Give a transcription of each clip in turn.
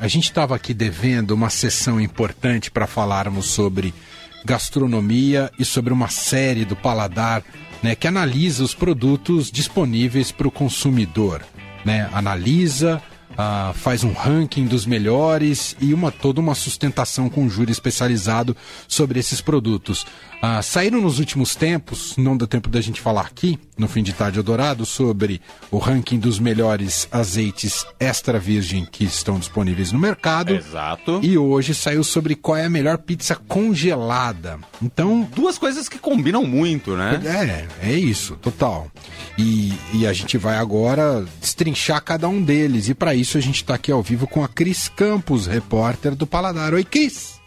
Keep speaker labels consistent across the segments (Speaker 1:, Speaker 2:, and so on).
Speaker 1: a gente estava aqui devendo uma sessão importante para falarmos sobre gastronomia e sobre uma série do paladar né, que analisa os produtos disponíveis para o consumidor. Né? Analisa, ah, faz um ranking dos melhores e uma toda uma sustentação com júri especializado sobre esses produtos. Ah, saíram nos últimos tempos, não dá tempo da gente falar aqui, no fim de tarde dourado, sobre o ranking dos melhores azeites extra virgem que estão disponíveis no mercado.
Speaker 2: Exato.
Speaker 1: E hoje saiu sobre qual é a melhor pizza congelada. Então.
Speaker 2: Duas coisas que combinam muito, né?
Speaker 1: É, é isso, total. E, e a gente vai agora destrinchar cada um deles. E para isso a gente está aqui ao vivo com a Cris Campos, repórter do Paladar. Oi, Cris!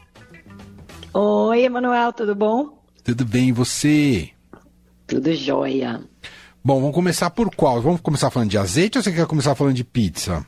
Speaker 3: Oi, Emanuel, tudo bom?
Speaker 1: Tudo bem, e você?
Speaker 3: Tudo jóia.
Speaker 1: Bom, vamos começar por qual? Vamos começar falando de azeite ou você quer começar falando de pizza?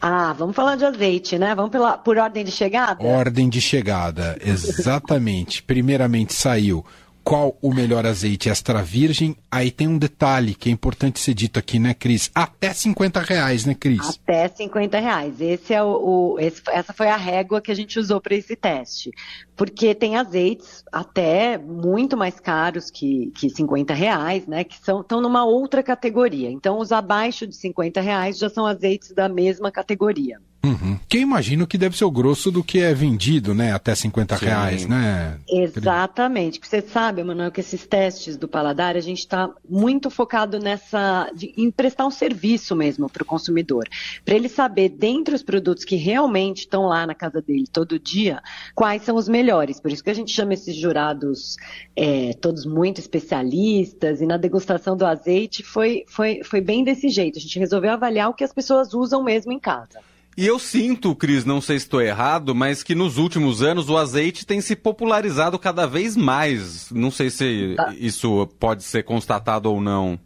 Speaker 3: Ah, vamos falar de azeite, né? Vamos pela, por ordem de chegada?
Speaker 1: Ordem de chegada, exatamente. Primeiramente saiu qual o melhor azeite extra virgem. Aí tem um detalhe que é importante ser dito aqui, né, Cris? Até 50 reais, né, Cris?
Speaker 3: Até 50 reais. Esse é o, o esse, essa foi a régua que a gente usou para esse teste. Porque tem azeites até muito mais caros que, que 50 reais, né? Que são, estão numa outra categoria. Então, os abaixo de 50 reais já são azeites da mesma categoria.
Speaker 1: Uhum. Que eu imagino que deve ser o grosso do que é vendido, né? Até 50 Sim. reais, né?
Speaker 3: Exatamente. Você sabe, Manuel, que esses testes do paladar, a gente está muito focado nessa. De, em prestar um serviço mesmo para o consumidor. Para ele saber, dentre os produtos que realmente estão lá na casa dele todo dia, quais são os melhores. Por isso que a gente chama esses jurados é, todos muito especialistas, e na degustação do azeite foi, foi, foi bem desse jeito. A gente resolveu avaliar o que as pessoas usam mesmo em casa.
Speaker 2: E eu sinto, Cris, não sei se estou errado, mas que nos últimos anos o azeite tem se popularizado cada vez mais. Não sei se ah. isso pode ser constatado ou não.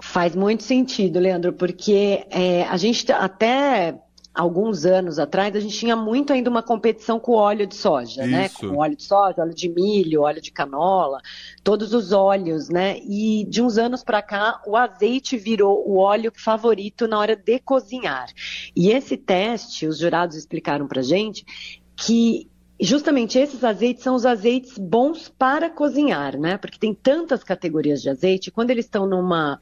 Speaker 3: Faz muito sentido, Leandro, porque é, a gente até alguns anos atrás, a gente tinha muito ainda uma competição com óleo de soja, né? Isso. né? Com óleo de soja, óleo de milho, óleo de canola, todos os óleos, né? E de uns anos para cá, o azeite virou o óleo favorito na hora de cozinhar. E esse teste, os jurados explicaram pra gente que justamente esses azeites são os azeites bons para cozinhar, né? Porque tem tantas categorias de azeite, quando eles estão numa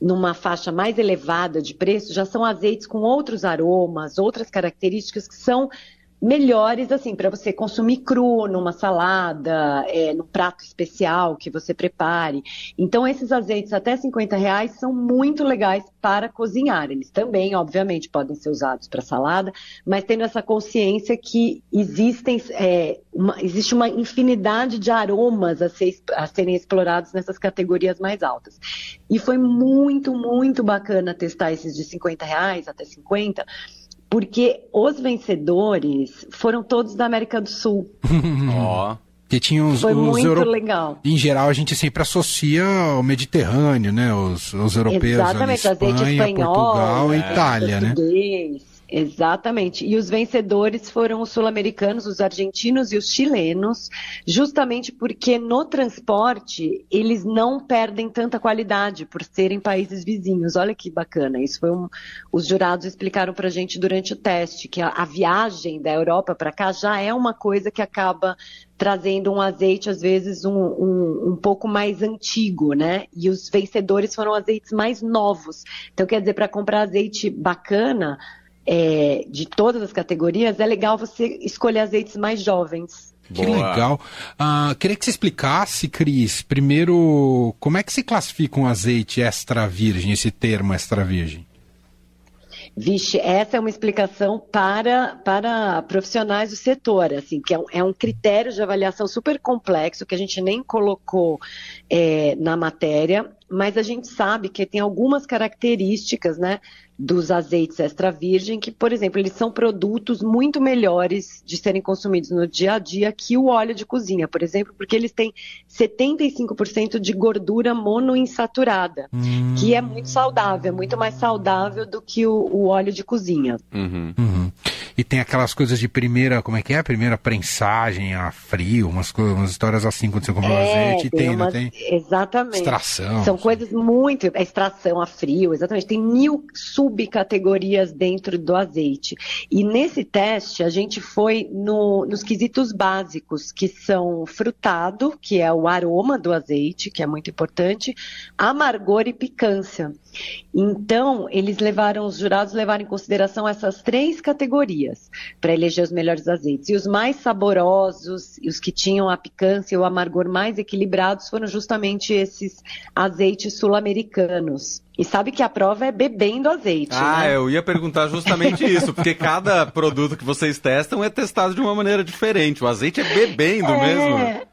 Speaker 3: numa faixa mais elevada de preço, já são azeites com outros aromas, outras características que são melhores assim para você consumir cru numa salada, é, no prato especial que você prepare. Então esses azeites até 50 reais são muito legais para cozinhar. Eles também, obviamente, podem ser usados para salada, mas tendo essa consciência que existem é, uma, existe uma infinidade de aromas a, ser, a serem explorados nessas categorias mais altas. E foi muito, muito bacana testar esses de 50 reais até 50 porque os vencedores foram todos da América do Sul.
Speaker 1: Ó. oh. Que tinha os,
Speaker 3: Foi
Speaker 1: os
Speaker 3: muito Euro... legal.
Speaker 1: Em geral, a gente sempre associa ao Mediterrâneo, né? Os, os europeus
Speaker 3: Exatamente,
Speaker 1: ali, Espanha, espanhol, Portugal e é. Itália, né?
Speaker 3: Exatamente. E os vencedores foram os sul-americanos, os argentinos e os chilenos, justamente porque no transporte eles não perdem tanta qualidade por serem países vizinhos. Olha que bacana. Isso foi um. Os jurados explicaram para a gente durante o teste que a, a viagem da Europa para cá já é uma coisa que acaba trazendo um azeite, às vezes, um, um, um, pouco mais antigo, né? E os vencedores foram azeites mais novos. Então, quer dizer, para comprar azeite bacana, é, de todas as categorias, é legal você escolher azeites mais jovens.
Speaker 1: Que Boa. legal. Uh, queria que você explicasse, Cris, primeiro, como é que se classifica um azeite extra virgem, esse termo extra virgem?
Speaker 3: Vixe, essa é uma explicação para, para profissionais do setor, assim, que é um, é um critério de avaliação super complexo que a gente nem colocou é, na matéria, mas a gente sabe que tem algumas características, né, dos azeites extra virgem, que, por exemplo, eles são produtos muito melhores de serem consumidos no dia a dia que o óleo de cozinha, por exemplo, porque eles têm 75% de gordura monoinsaturada, hum. que é muito saudável, é muito mais saudável do que o, o óleo de cozinha.
Speaker 1: Uhum. Uhum. e tem aquelas coisas de primeira, como é que é? Primeira prensagem a frio, umas, umas histórias assim quando você compra é, azeite. Tem, tem,
Speaker 3: uma,
Speaker 1: tem?
Speaker 3: Exatamente.
Speaker 1: Extração.
Speaker 3: São assim. coisas muito. É extração a frio, exatamente. Tem mil subcategorias dentro do azeite. E nesse teste, a gente foi no, nos quesitos básicos, que são frutado, que é o aroma do azeite, que é muito importante, amargor e picância. Então, eles levaram, os jurados levaram em consideração essas três categorias para eleger os melhores azeites. E os mais saborosos, e os que tinham a picância e o amargor mais equilibrados, foram justamente esses azeites sul-americanos. E sabe que a prova é bebendo azeite.
Speaker 2: Ah,
Speaker 3: né?
Speaker 2: eu ia perguntar justamente isso, porque cada produto que vocês testam é testado de uma maneira diferente. O azeite é bebendo é... mesmo.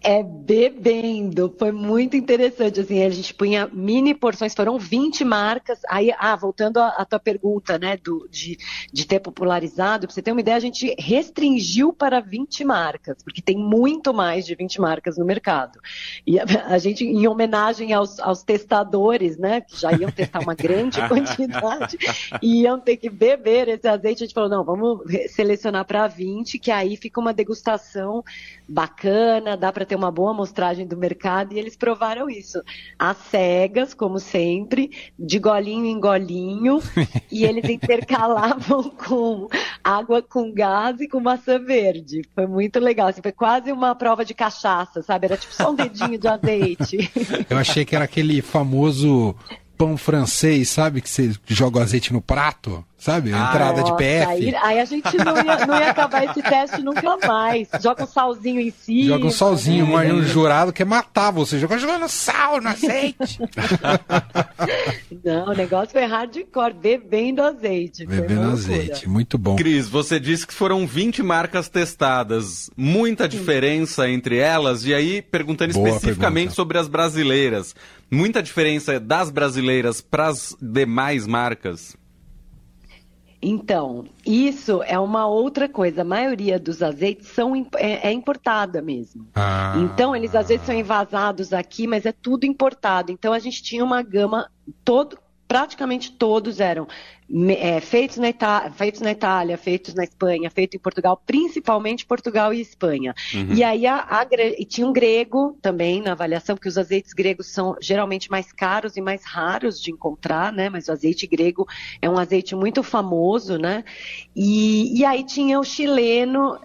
Speaker 3: É bebendo, foi muito interessante, assim, a gente punha mini porções, foram 20 marcas, aí, ah, voltando à, tua pergunta, né, do, de, de ter popularizado, pra você ter uma ideia, a gente restringiu para 20 marcas, porque tem muito mais de 20 marcas no mercado, e a, a gente, em homenagem aos, aos testadores, né, que já iam testar uma grande quantidade, iam ter que beber esse azeite, a gente falou, não, vamos selecionar para 20, que aí fica uma degustação bacana, dá para ter uma boa amostragem do mercado e eles provaram isso. As cegas, como sempre, de golinho em golinho, e eles intercalavam com água com gás e com maçã verde. Foi muito legal, assim, foi quase uma prova de cachaça, sabe? Era tipo só um dedinho de azeite.
Speaker 1: Eu achei que era aquele famoso pão francês, sabe? Que você joga o azeite no prato, sabe? A ah, entrada nossa, de PF.
Speaker 3: Aí, aí, a gente não ia, não ia acabar esse teste nunca mais. Joga um salzinho em cima.
Speaker 1: Joga um salzinho, né? um jurado quer matar você. Joga jogando sal no azeite.
Speaker 3: não, o negócio foi hardcore, bebendo azeite.
Speaker 1: Bebendo azeite, muito bom.
Speaker 2: Cris, você disse que foram 20 marcas testadas. Muita diferença Sim. entre elas. E aí, perguntando Boa especificamente pergunta. sobre as brasileiras muita diferença das brasileiras para as demais marcas?
Speaker 3: Então, isso é uma outra coisa. A maioria dos azeites são, é, é importada mesmo. Ah. Então, eles às vezes são envasados aqui, mas é tudo importado. Então, a gente tinha uma gama todo, praticamente todos eram é, feitos, na Itália, feitos na Itália, feitos na Espanha, feitos em Portugal, principalmente Portugal e Espanha. Uhum. E aí a, a, e tinha um grego também na avaliação, porque os azeites gregos são geralmente mais caros e mais raros de encontrar, né? Mas o azeite grego é um azeite muito famoso, né? E, e aí tinha o chileno,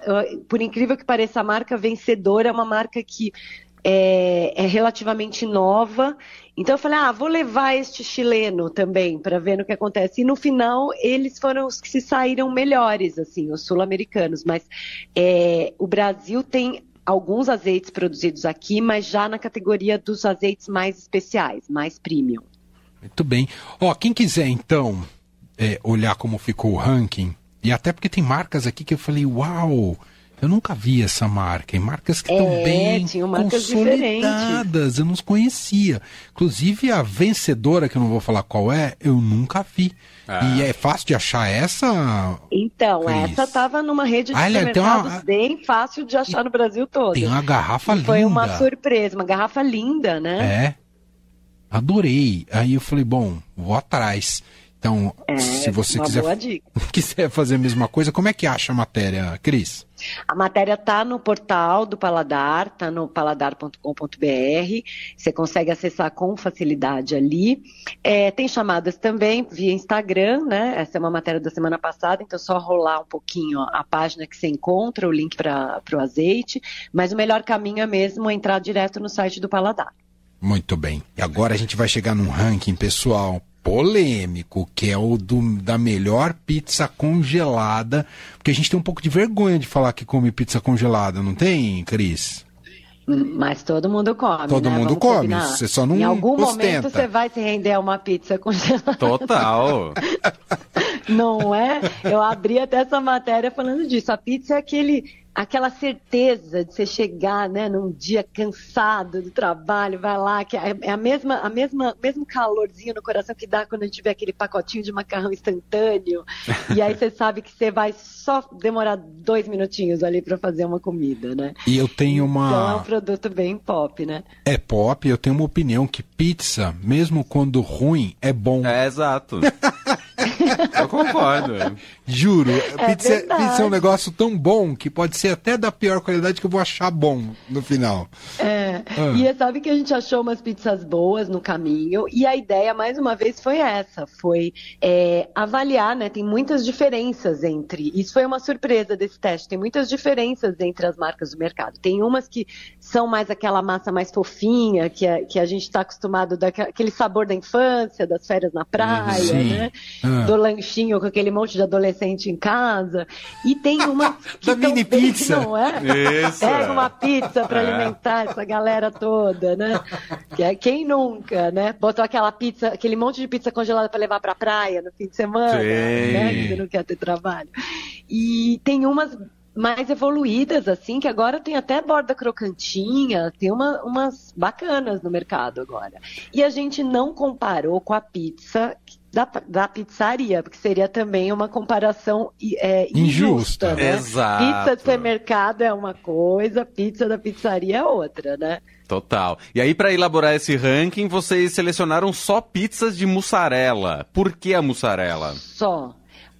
Speaker 3: por incrível que pareça, a marca vencedora é uma marca que é, é relativamente nova então eu falei, ah, vou levar este chileno também para ver no que acontece. E no final eles foram os que se saíram melhores, assim, os sul-americanos. Mas é, o Brasil tem alguns azeites produzidos aqui, mas já na categoria dos azeites mais especiais, mais premium.
Speaker 1: Muito bem. Ó, quem quiser então é, olhar como ficou o ranking, e até porque tem marcas aqui que eu falei, uau! Eu nunca vi essa marca. E marcas que estão é, bem consolidadas. Diferentes. Eu não conhecia. Inclusive a vencedora, que eu não vou falar qual é, eu nunca vi. Ah. E é fácil de achar essa?
Speaker 3: Então, Cris? essa estava numa rede de ah, supermercados uma... bem fácil de achar no Brasil todo.
Speaker 1: Tem uma garrafa linda.
Speaker 3: Foi uma surpresa, uma garrafa linda, né?
Speaker 1: É. Adorei. Aí eu falei, bom, vou atrás. Então, é, se você quiser, quiser fazer a mesma coisa, como é que acha a matéria, Cris?
Speaker 3: A matéria está no portal do Paladar, está no paladar.com.br. Você consegue acessar com facilidade ali. É, tem chamadas também via Instagram, né? Essa é uma matéria da semana passada, então é só rolar um pouquinho a página que você encontra, o link para o azeite. Mas o melhor caminho é mesmo entrar direto no site do Paladar.
Speaker 1: Muito bem. E agora a gente vai chegar num ranking pessoal polêmico, que é o do, da melhor pizza congelada, porque a gente tem um pouco de vergonha de falar que come pizza congelada, não tem, Cris?
Speaker 3: Mas todo mundo come.
Speaker 1: Todo
Speaker 3: né?
Speaker 1: mundo Vamos come. Combinar. Você só não
Speaker 3: Em algum
Speaker 1: ostenta.
Speaker 3: momento você vai se render a uma pizza congelada.
Speaker 2: Total.
Speaker 3: não é? Eu abri até essa matéria falando disso. A pizza é aquele aquela certeza de você chegar, né, num dia cansado do trabalho, vai lá, que é, é a mesma, a mesma, mesmo calorzinho no coração que dá quando a gente vê aquele pacotinho de macarrão instantâneo, e aí você sabe que você vai só demorar dois minutinhos ali para fazer uma comida, né?
Speaker 1: E eu tenho uma.
Speaker 3: Então é um produto bem pop, né?
Speaker 1: É pop. Eu tenho uma opinião que pizza, mesmo quando ruim, é bom.
Speaker 2: É exato. Eu concordo.
Speaker 1: Juro, é pizza, pizza, é um negócio tão bom que pode ser até da pior qualidade que eu vou achar bom no final.
Speaker 3: É, ah. e sabe que a gente achou umas pizzas boas no caminho e a ideia, mais uma vez, foi essa, foi é, avaliar, né, tem muitas diferenças entre, isso foi uma surpresa desse teste, tem muitas diferenças entre as marcas do mercado. Tem umas que são mais aquela massa mais fofinha, que, é, que a gente está acostumado, daquele sabor da infância, das férias na praia, Sim. né? Ah. Do lanchinho com aquele monte de adolescente em casa. E tem uma.
Speaker 1: da mini pizza.
Speaker 3: Não é? Isso. Pega uma pizza para é. alimentar essa galera toda, né? É, quem nunca, né? Botou aquela pizza, aquele monte de pizza congelada para levar para praia no fim de semana, Sim. né? Que você não quer ter trabalho. E tem umas mais evoluídas, assim, que agora tem até borda crocantinha, tem uma, umas bacanas no mercado agora. E a gente não comparou com a pizza da, da pizzaria, porque seria também uma comparação é, injusta, injusta, né?
Speaker 2: Exato.
Speaker 3: Pizza de supermercado é uma coisa, pizza da pizzaria é outra, né?
Speaker 2: Total. E aí, para elaborar esse ranking, vocês selecionaram só pizzas de mussarela. Por que a mussarela?
Speaker 3: Só.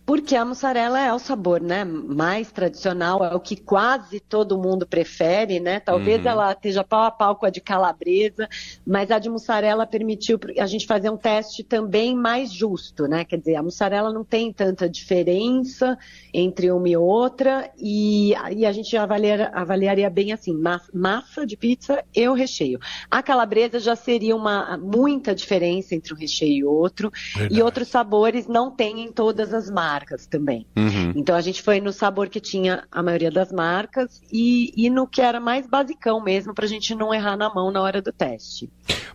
Speaker 3: Porque a mussarela é o sabor, né, mais tradicional, é o que quase todo mundo prefere, né? Talvez uhum. ela esteja pau a pau com a de calabresa, mas a de mussarela permitiu a gente fazer um teste também mais justo, né? Quer dizer, a mussarela não tem tanta diferença entre uma e outra e, e a gente avaliar, avaliaria bem assim, massa de pizza e o recheio. A calabresa já seria uma muita diferença entre um recheio e outro, Verdade. e outros sabores não tem em todas as massas marcas também. Uhum. Então a gente foi no sabor que tinha a maioria das marcas e, e no que era mais basicão mesmo, para a gente não errar na mão na hora do teste.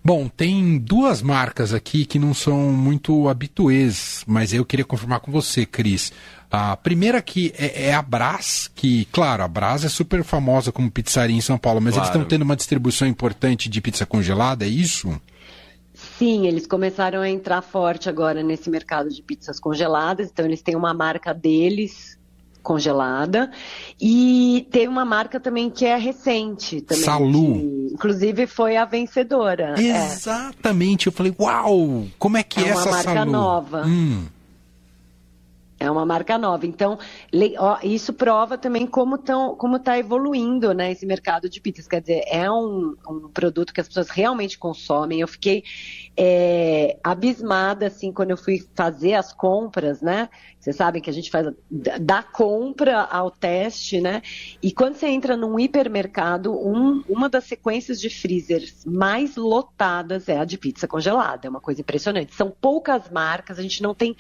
Speaker 1: Bom, tem duas marcas aqui que não são muito habituês, mas eu queria confirmar com você, Cris. A primeira aqui é, é, a Brás, que, claro, a Brás é super famosa como pizzaria em São Paulo, mas claro. eles estão tendo uma distribuição importante de pizza congelada, é isso?
Speaker 3: Sim, eles começaram a entrar forte agora nesse mercado de pizzas congeladas, então eles têm uma marca deles congelada e tem uma marca também que é recente também.
Speaker 1: Salu.
Speaker 3: Que, inclusive foi a vencedora.
Speaker 1: É. Exatamente, é. eu falei, uau, como é que é, é essa Salu?
Speaker 3: É uma marca nova. Hum. É uma marca nova. Então, isso prova também como está como tá evoluindo né, esse mercado de pizzas. Quer dizer, é um, um produto que as pessoas realmente consomem. Eu fiquei é, abismada, assim, quando eu fui fazer as compras, né? Vocês sabem que a gente faz da compra ao teste, né? E quando você entra num hipermercado, um, uma das sequências de freezers mais lotadas é a de pizza congelada. É uma coisa impressionante. São poucas marcas, a gente não tem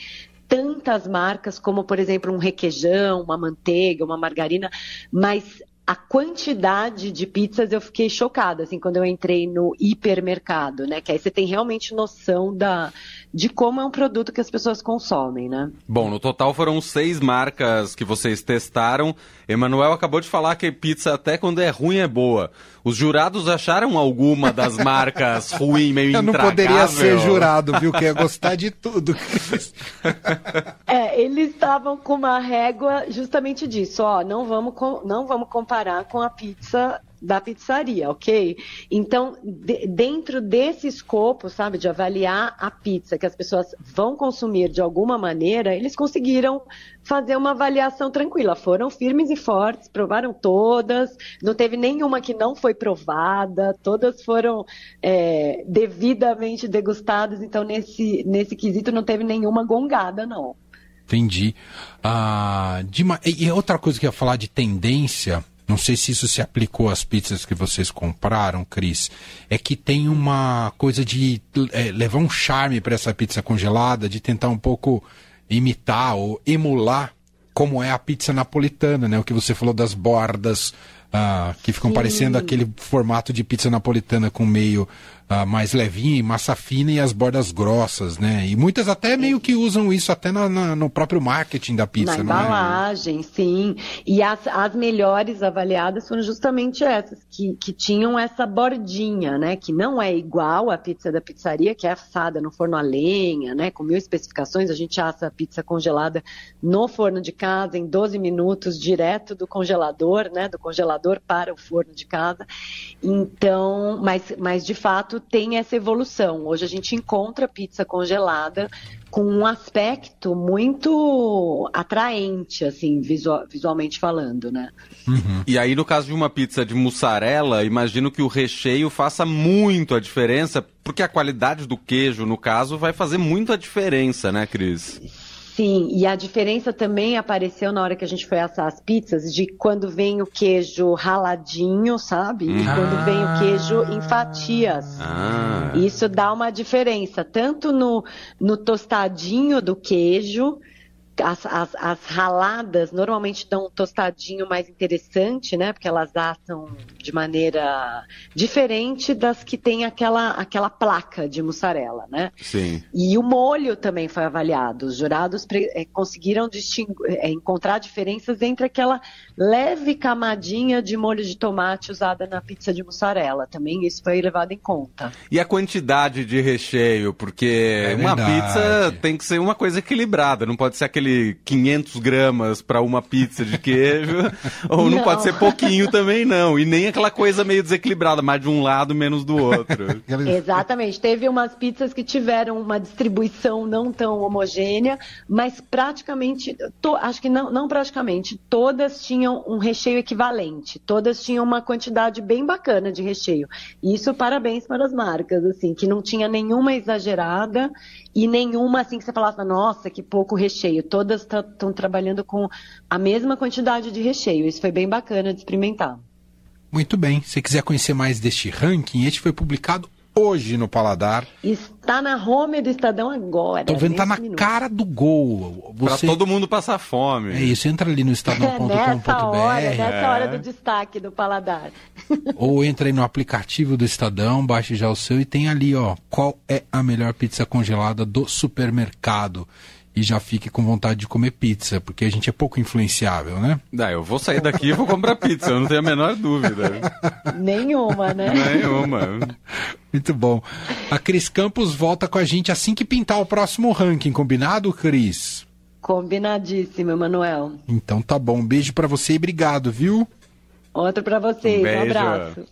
Speaker 3: tantas marcas como, por exemplo, um requeijão, uma manteiga, uma margarina, mas a quantidade de pizzas eu fiquei chocada, assim, quando eu entrei no hipermercado, né? Que aí você tem realmente noção da, de como é um produto que as pessoas consomem, né?
Speaker 2: Bom, no total foram seis marcas que vocês testaram. Emanuel acabou de falar que pizza até quando é ruim é boa. Os jurados acharam alguma das marcas ruim, meio Eu
Speaker 1: não poderia ser jurado, viu? Que ia gostar de tudo.
Speaker 3: é, eles estavam com uma régua justamente disso, ó, não vamos, não vamos comparar com a pizza da pizzaria, ok? Então, de, dentro desse escopo, sabe, de avaliar a pizza que as pessoas vão consumir de alguma maneira, eles conseguiram fazer uma avaliação tranquila. Foram firmes e fortes, provaram todas, não teve nenhuma que não foi provada, todas foram é, devidamente degustadas, então nesse, nesse quesito não teve nenhuma gongada, não.
Speaker 1: Entendi. Ah, de, e outra coisa que eu ia falar de tendência não sei se isso se aplicou às pizzas que vocês compraram, Cris, é que tem uma coisa de é, levar um charme para essa pizza congelada, de tentar um pouco imitar ou emular como é a pizza napolitana, né? O que você falou das bordas ah, que ficam Sim. parecendo aquele formato de pizza napolitana com meio uh, mais levinha e massa fina e as bordas grossas, né? E muitas até meio que usam isso até na, na, no próprio marketing da pizza,
Speaker 3: na
Speaker 1: é?
Speaker 3: embalagem, é? sim. E as, as melhores avaliadas foram justamente essas, que, que tinham essa bordinha, né? Que não é igual à pizza da pizzaria, que é assada no forno a lenha, né? Com mil especificações, a gente assa a pizza congelada no forno de casa em 12 minutos, direto do congelador, né? Do congelador para o forno de casa. Então, mas, mas de fato tem essa evolução. Hoje a gente encontra pizza congelada com um aspecto muito atraente, assim, visual, visualmente falando, né?
Speaker 2: Uhum. E aí, no caso de uma pizza de mussarela, imagino que o recheio faça muito a diferença, porque a qualidade do queijo, no caso, vai fazer muito a diferença, né, Cris?
Speaker 3: Sim, e a diferença também apareceu na hora que a gente foi assar as pizzas, de quando vem o queijo raladinho, sabe? E ah. quando vem o queijo em fatias. Ah. Isso dá uma diferença, tanto no, no tostadinho do queijo, as, as, as, raladas normalmente dão um tostadinho mais interessante, né? Porque elas assam de maneira diferente das que tem aquela, aquela placa de mussarela, né?
Speaker 2: Sim.
Speaker 3: E o molho também foi avaliado. Os jurados é, conseguiram é, encontrar diferenças entre aquela leve camadinha de molho de tomate usada na pizza de mussarela. Também isso foi levado em conta.
Speaker 2: E a quantidade de recheio? Porque é uma pizza tem que ser uma coisa equilibrada, não pode ser aquele aquele 500 gramas para uma pizza de queijo, ou não. não. pode ser pouquinho também não, e nem aquela coisa meio desequilibrada, mais de um lado menos do outro.
Speaker 3: Exatamente, teve umas pizzas que tiveram uma distribuição não tão homogênea, mas praticamente, to, acho que não, não praticamente, todas tinham um recheio equivalente, todas tinham uma quantidade bem bacana de recheio. Isso parabéns para as marcas, assim, que não tinha nenhuma exagerada e nenhuma assim que você falasse, nossa, que pouco recheio. Todas estão trabalhando com a mesma quantidade de recheio. Isso foi bem bacana de experimentar.
Speaker 1: Muito bem. Se quiser conhecer mais deste ranking, este foi publicado hoje no Paladar.
Speaker 3: Está na home do Estadão agora.
Speaker 1: Tô vendo, tá na minuto. cara do gol.
Speaker 2: Você... Pra todo mundo passar fome.
Speaker 1: É isso, entra ali no estadão.com.br. nessa
Speaker 3: hora, nessa é. hora do destaque do Paladar.
Speaker 1: Ou entra aí no aplicativo do Estadão, baixe já o seu e tem ali, ó, qual é a melhor pizza congelada do supermercado e já fique com vontade de comer pizza, porque a gente é pouco influenciável, né?
Speaker 2: Ah, eu vou sair daqui e vou comprar pizza, eu não tenho a menor dúvida.
Speaker 3: Nenhuma, né?
Speaker 2: Nenhuma.
Speaker 1: Muito bom. A Cris Campos volta com a gente assim que pintar o próximo ranking, combinado, Cris?
Speaker 3: Combinadíssimo, Emanuel.
Speaker 1: Então tá bom. Um beijo para você e obrigado, viu?
Speaker 3: Outro para vocês. Um, um abraço.